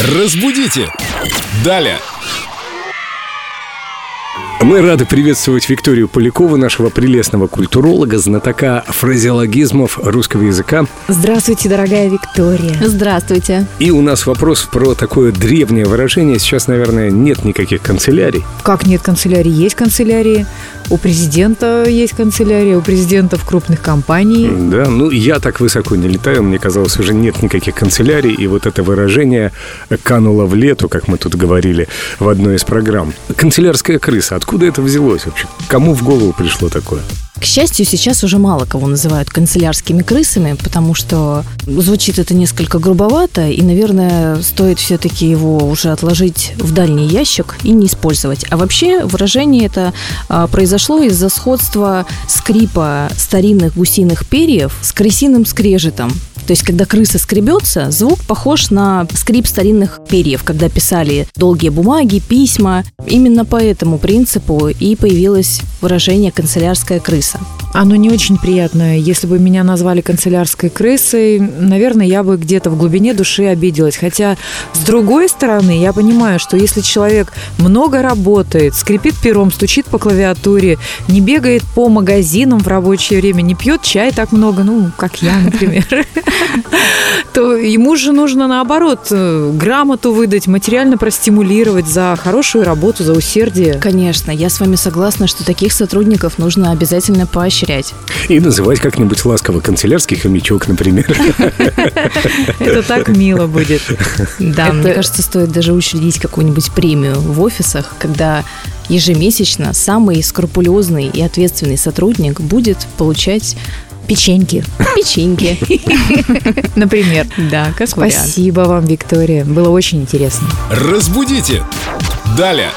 Разбудите! Далее! Мы рады приветствовать Викторию Полякову, нашего прелестного культуролога, знатока фразеологизмов русского языка. Здравствуйте, дорогая Виктория. Здравствуйте. И у нас вопрос про такое древнее выражение. Сейчас, наверное, нет никаких канцелярий. Как нет канцелярии? Есть канцелярии. У президента есть канцелярия, у президентов крупных компаний. Да, ну я так высоко не летаю, мне казалось, уже нет никаких канцелярий, и вот это выражение кануло в лету, как мы тут говорили в одной из программ. Канцелярская крыса, откуда это взялось вообще? Кому в голову пришло такое? К счастью, сейчас уже мало кого называют канцелярскими крысами, потому что звучит это несколько грубовато, и, наверное, стоит все-таки его уже отложить в дальний ящик и не использовать. А вообще выражение это а, произошло из-за сходства скрипа старинных гусиных перьев с крысиным скрежетом. То есть, когда крыса скребется, звук похож на скрип старинных перьев, когда писали долгие бумаги, письма. Именно по этому принципу и появилось выражение «канцелярская крыса». Оно не очень приятное. Если бы меня назвали канцелярской крысой, наверное, я бы где-то в глубине души обиделась. Хотя, с другой стороны, я понимаю, что если человек много работает, скрипит пером, стучит по клавиатуре, не бегает по магазинам в рабочее время, не пьет чай так много, ну, как я, например, то ему же нужно, наоборот, э, грамоту выдать, материально простимулировать за хорошую работу, за усердие. Конечно, я с вами согласна, что таких сотрудников нужно обязательно поощрять. И называть как-нибудь ласково канцелярский хомячок, например. Это так мило будет. Да, мне кажется, стоит даже учредить какую-нибудь премию в офисах, когда ежемесячно самый скрупулезный и ответственный сотрудник будет получать Печеньки. печеньки. Например. Да, как вариант. Спасибо вам, Виктория. Было очень интересно. Разбудите! Далее!